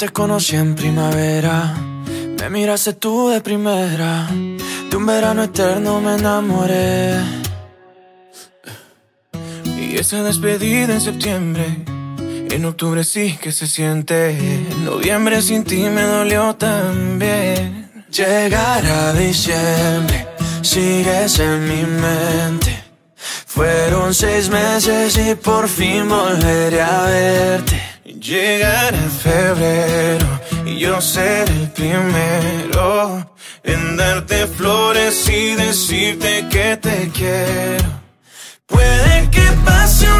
te conocí en primavera, me miraste tú de primera, de un verano eterno me enamoré. Y esa despedida en septiembre, en octubre sí que se siente, en noviembre sin ti me dolió también. Llegar a diciembre, sigues en mi mente. Fueron seis meses y por fin volveré a verte. Llegará febrero y yo seré el primero en darte flores y decirte que te quiero. Puede que pase un